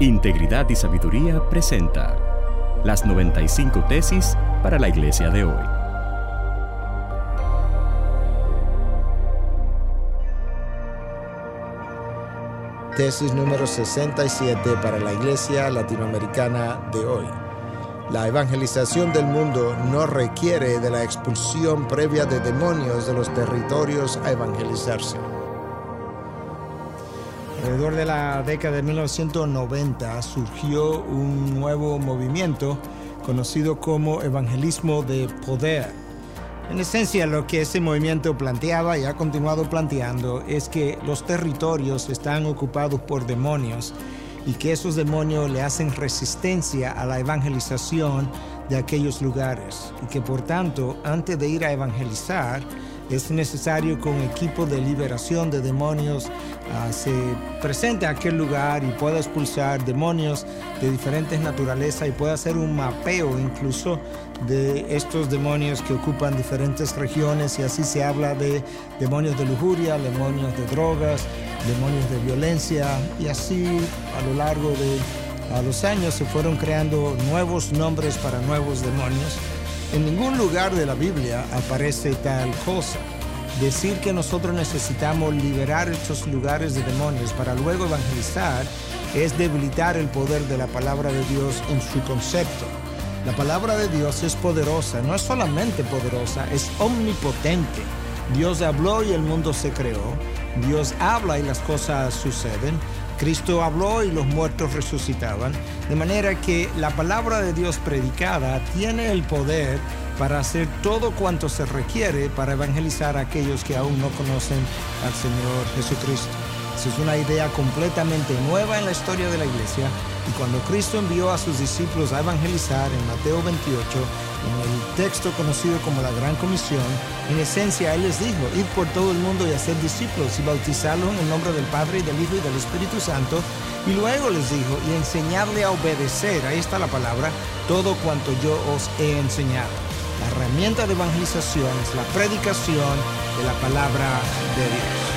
Integridad y Sabiduría presenta las 95 tesis para la iglesia de hoy. Tesis número 67 para la iglesia latinoamericana de hoy. La evangelización del mundo no requiere de la expulsión previa de demonios de los territorios a evangelizarse. Alrededor de la década de 1990 surgió un nuevo movimiento conocido como evangelismo de poder. En esencia lo que ese movimiento planteaba y ha continuado planteando es que los territorios están ocupados por demonios y que esos demonios le hacen resistencia a la evangelización de aquellos lugares y que por tanto antes de ir a evangelizar es necesario que un equipo de liberación de demonios uh, se presente a aquel lugar y pueda expulsar demonios de diferentes naturalezas y pueda hacer un mapeo incluso de estos demonios que ocupan diferentes regiones. Y así se habla de demonios de lujuria, demonios de drogas, demonios de violencia. Y así a lo largo de a los años se fueron creando nuevos nombres para nuevos demonios en ningún lugar de la Biblia aparece tal cosa. Decir que nosotros necesitamos liberar estos lugares de demonios para luego evangelizar es debilitar el poder de la palabra de Dios en su concepto. La palabra de Dios es poderosa, no es solamente poderosa, es omnipotente. Dios habló y el mundo se creó. Dios habla y las cosas suceden. Cristo habló y los muertos resucitaban, de manera que la palabra de Dios predicada tiene el poder para hacer todo cuanto se requiere para evangelizar a aquellos que aún no conocen al Señor Jesucristo. Esa es una idea completamente nueva en la historia de la iglesia y cuando Cristo envió a sus discípulos a evangelizar en Mateo 28, en el texto conocido como la Gran Comisión, en esencia Él les dijo, ir por todo el mundo y hacer discípulos y bautizarlos en el nombre del Padre y del Hijo y del Espíritu Santo. Y luego les dijo, y enseñarle a obedecer, ahí está la palabra, todo cuanto yo os he enseñado. La herramienta de evangelización es la predicación de la palabra de Dios.